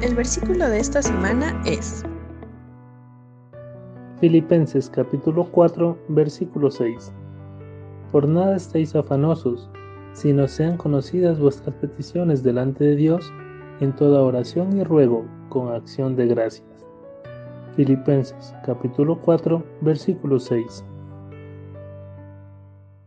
El versículo de esta semana es Filipenses capítulo 4, versículo 6. Por nada estéis afanosos, sino sean conocidas vuestras peticiones delante de Dios en toda oración y ruego con acción de gracias. Filipenses capítulo 4, versículo 6.